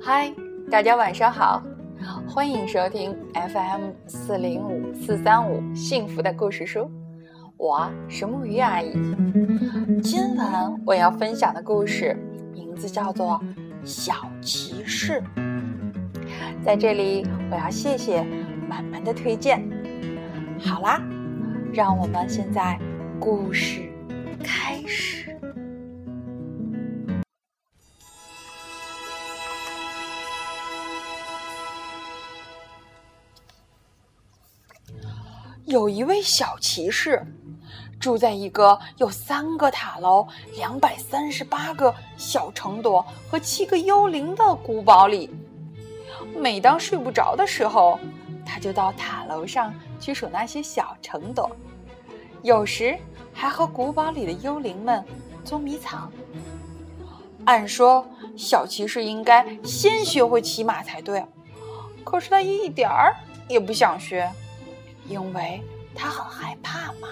嗨，大家晚上好，欢迎收听 FM 四零五四三五幸福的故事书，我是木鱼阿姨。今晚我要分享的故事名字叫做《小骑士》。在这里，我要谢谢满满的推荐。好啦，让我们现在故事开始。有一位小骑士，住在一个有三个塔楼、两百三十八个小城垛和七个幽灵的古堡里。每当睡不着的时候，他就到塔楼上去数那些小城垛，有时还和古堡里的幽灵们捉迷藏。按说，小骑士应该先学会骑马才对，可是他一点儿也不想学。因为他很害怕马，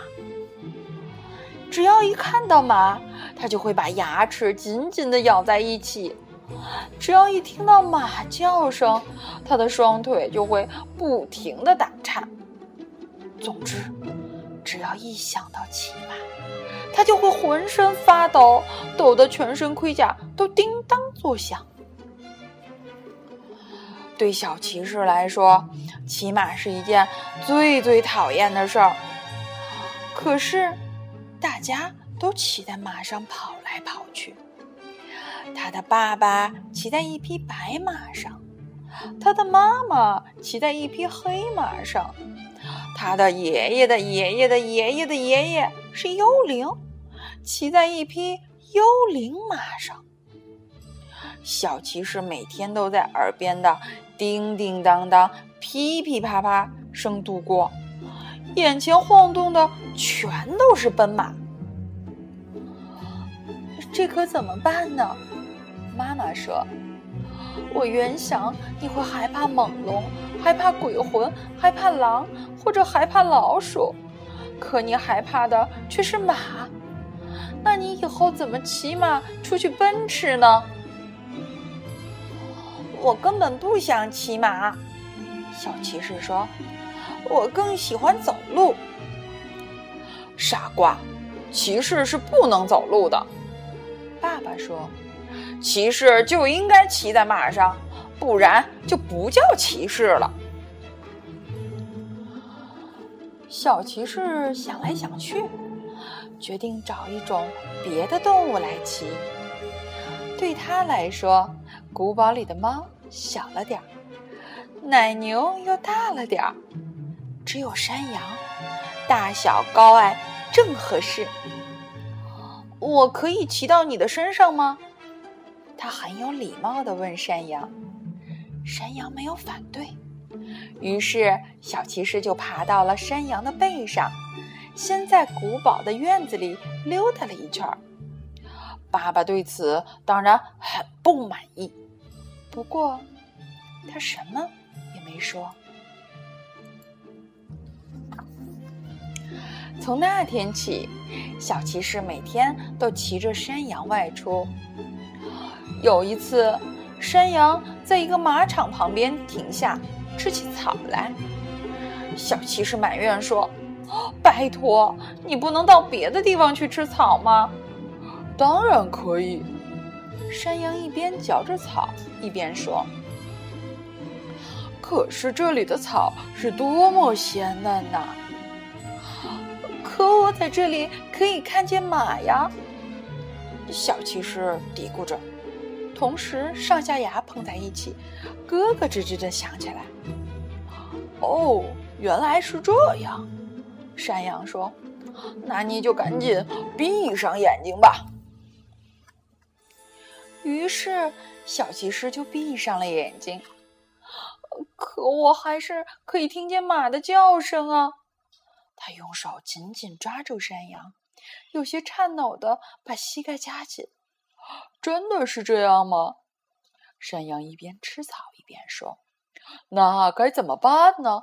只要一看到马，他就会把牙齿紧紧地咬在一起；只要一听到马叫声，他的双腿就会不停地打颤。总之，只要一想到骑马，他就会浑身发抖，抖得全身盔甲都叮当作响。对小骑士来说，骑马是一件最最讨厌的事儿。可是，大家都骑在马上跑来跑去。他的爸爸骑在一匹白马上，他的妈妈骑在一匹黑马上，他的爷爷的爷爷的爷爷的爷爷是幽灵，骑在一匹幽灵马上。小骑士每天都在耳边的。叮叮当当、噼噼啪啪声度过，眼前晃动的全都是奔马。这可怎么办呢？妈妈说：“我原想你会害怕猛龙，害怕鬼魂，害怕狼，或者害怕老鼠，可你害怕的却是马。那你以后怎么骑马出去奔驰呢？”我根本不想骑马，小骑士说：“我更喜欢走路。”傻瓜，骑士是不能走路的。爸爸说：“骑士就应该骑在马上，不然就不叫骑士了。”小骑士想来想去，决定找一种别的动物来骑。对他来说。古堡里的猫小了点儿，奶牛又大了点儿，只有山羊，大小高矮正合适。我可以骑到你的身上吗？他很有礼貌地问山羊。山羊没有反对，于是小骑士就爬到了山羊的背上，先在古堡的院子里溜达了一圈儿。爸爸对此当然很不满意。不过，他什么也没说。从那天起，小骑士每天都骑着山羊外出。有一次，山羊在一个马场旁边停下，吃起草来。小骑士埋怨说：“拜托，你不能到别的地方去吃草吗？”“当然可以。”山羊一边嚼着草，一边说：“可是这里的草是多么鲜嫩呐！可我在这里可以看见马呀。”小骑士嘀咕着，同时上下牙碰在一起，咯咯吱吱的响起来。“哦，原来是这样。”山羊说，“那你就赶紧闭上眼睛吧。”于是，小骑士就闭上了眼睛。可我还是可以听见马的叫声啊！他用手紧紧抓住山羊，有些颤抖的把膝盖夹紧。真的是这样吗？山羊一边吃草一边说：“那该怎么办呢？”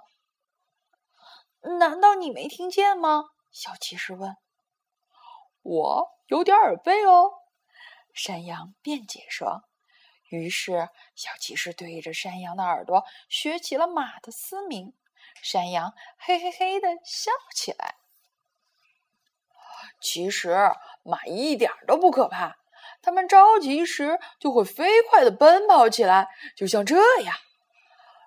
难道你没听见吗？小骑士问。“我有点耳背哦。”山羊辩解说：“于是，小骑士对着山羊的耳朵学起了马的嘶鸣。山羊嘿嘿嘿的笑起来。其实，马一点都不可怕，它们着急时就会飞快的奔跑起来，就像这样。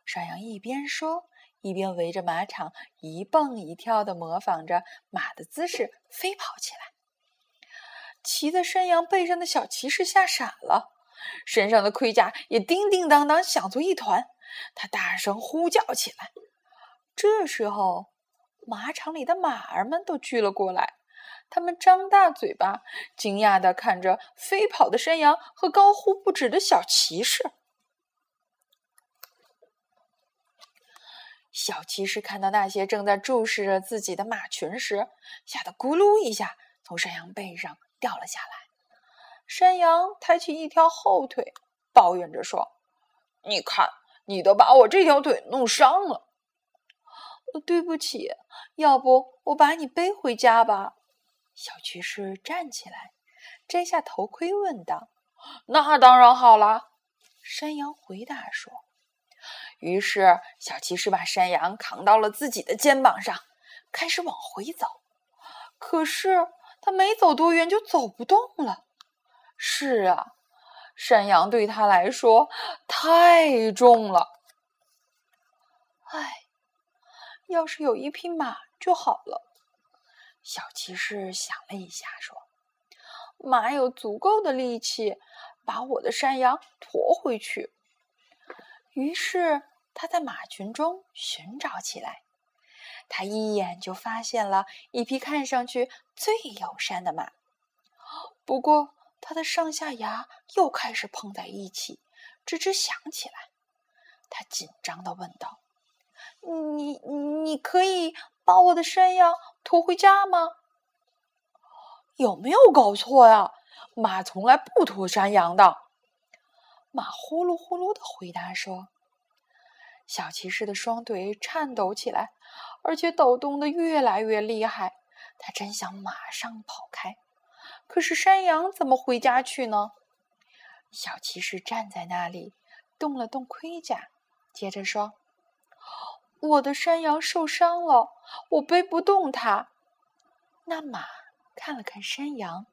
山羊一边说，一边围着马场一蹦一跳的模仿着马的姿势飞跑起来。骑在山羊背上的小骑士吓傻了。身上的盔甲也叮叮当当响作一团，他大声呼叫起来。这时候，马场里的马儿们都聚了过来，他们张大嘴巴，惊讶地看着飞跑的山羊和高呼不止的小骑士。小骑士看到那些正在注视着自己的马群时，吓得咕噜一下从山羊背上掉了下来。山羊抬起一条后腿，抱怨着说：“你看，你都把我这条腿弄伤了。”“对不起，要不我把你背回家吧？”小骑士站起来，摘下头盔，问道。“那当然好啦。”山羊回答说。于是，小骑士把山羊扛到了自己的肩膀上，开始往回走。可是，他没走多远就走不动了。是啊，山羊对他来说太重了。唉，要是有一匹马就好了。小骑士想了一下，说：“马有足够的力气把我的山羊驮回去。”于是他在马群中寻找起来。他一眼就发现了一匹看上去最友善的马，不过。他的上下牙又开始碰在一起，吱吱响起来。他紧张的问道：“你你可以把我的山羊驮回家吗？”有没有搞错呀？马从来不驮山羊的。马呼噜呼噜的回答说：“小骑士的双腿颤抖起来，而且抖动的越来越厉害。他真想马上跑开。”可是山羊怎么回家去呢？小骑士站在那里，动了动盔甲，接着说：“我的山羊受伤了，我背不动它。”那马看了看山羊，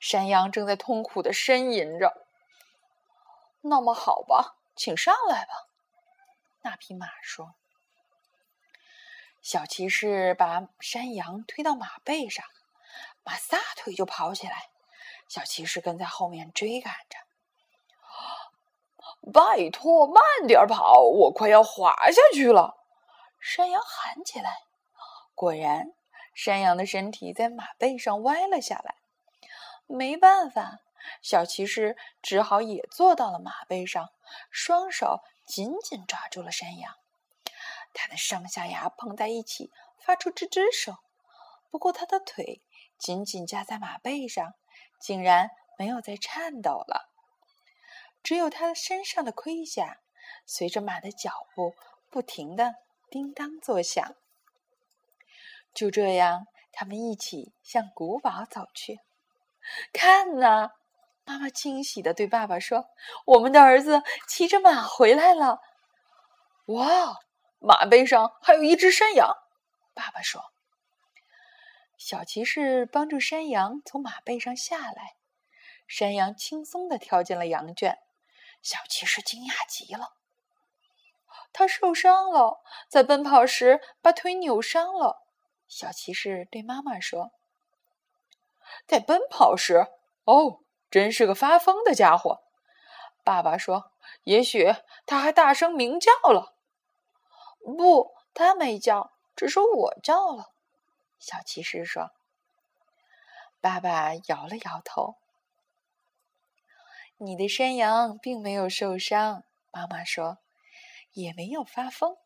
山羊正在痛苦的呻吟着。那么好吧，请上来吧。”那匹马说。小骑士把山羊推到马背上。马撒腿就跑起来，小骑士跟在后面追赶着。拜托，慢点跑，我快要滑下去了！山羊喊起来。果然，山羊的身体在马背上歪了下来。没办法，小骑士只好也坐到了马背上，双手紧紧抓住了山羊。他的上下牙碰在一起，发出吱吱声。不过，他的腿。紧紧夹在马背上，竟然没有再颤抖了。只有他身上的盔甲随着马的脚步不停的叮当作响。就这样，他们一起向古堡走去。看呐，妈妈惊喜的对爸爸说：“我们的儿子骑着马回来了！”哇，马背上还有一只山羊。爸爸说。小骑士帮助山羊从马背上下来，山羊轻松地跳进了羊圈。小骑士惊讶极了，他受伤了，在奔跑时把腿扭伤了。小骑士对妈妈说：“在奔跑时，哦，真是个发疯的家伙。”爸爸说：“也许他还大声鸣叫了。”不，他没叫，只是我叫了。小骑士说：“爸爸摇了摇头。你的山羊并没有受伤。”妈妈说：“也没有发疯。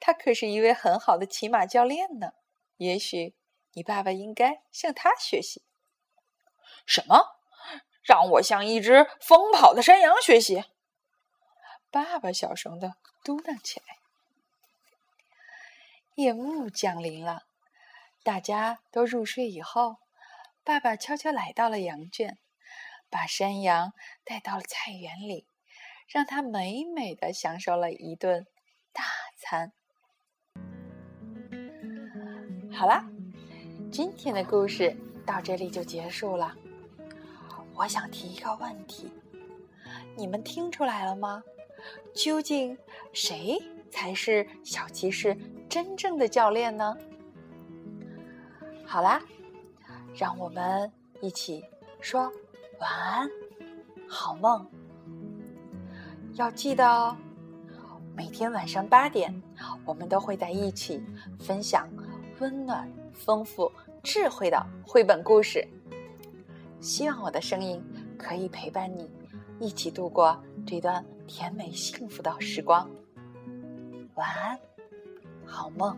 他可是一位很好的骑马教练呢。也许你爸爸应该向他学习。”什么？让我向一只疯跑的山羊学习？爸爸小声的嘟囔起来。夜幕降临了。大家都入睡以后，爸爸悄悄来到了羊圈，把山羊带到了菜园里，让他美美的享受了一顿大餐。好啦，今天的故事到这里就结束了。我想提一个问题，你们听出来了吗？究竟谁才是小骑士真正的教练呢？好啦，让我们一起说晚安，好梦。要记得哦，每天晚上八点，我们都会在一起分享温暖、丰富、智慧的绘本故事。希望我的声音可以陪伴你，一起度过这段甜美幸福的时光。晚安，好梦。